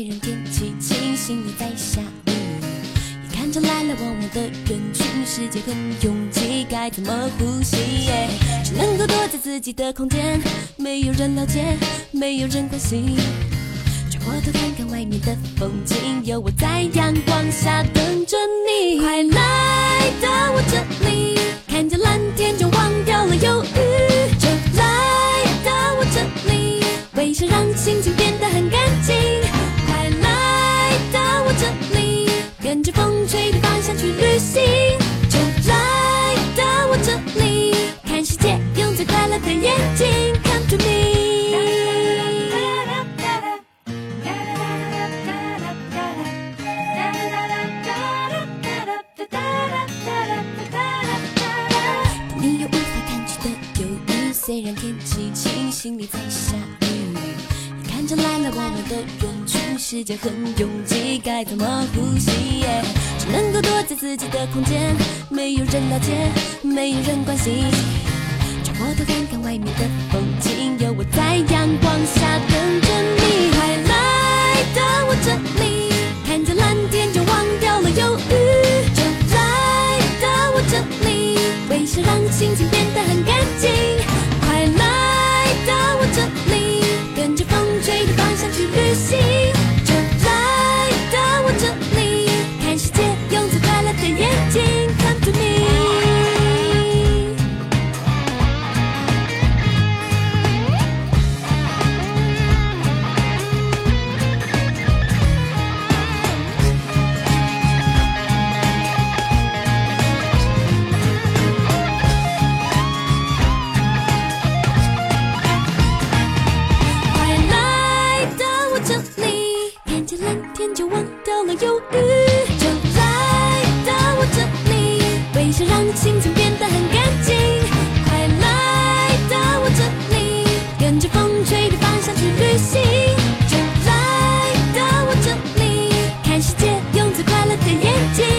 虽然天气晴，心里在下雨。你看着来来往往的人群，世界很拥挤，该怎么呼吸？只能够躲在自己的空间，没有人了解，没有人关心。转过头看看外面的风景，有我在阳光下等着你。快来到我这里，看见蓝天就忘掉了忧郁。就来到我这里，微笑让心情变。这里，看世界用最快乐的眼睛。Come to me。你有无法抗拒的忧郁，虽然天气晴，心里在下雨。你看着来来往往的人群，世界很拥挤，该怎么呼吸？只能够躲在自己的空间，没有人了解，没有人关心。转过头看看外面的风景，有我在阳光下等着你。快来到我这里，看见蓝天就忘掉了忧郁。就来到我这里，微笑让心情变得很天就忘掉了忧郁，就来到我这里，微笑让心情变得很干净，快来到我这里，跟着风吹的方向去旅行，就来到我这里，看世界用最快乐的眼睛。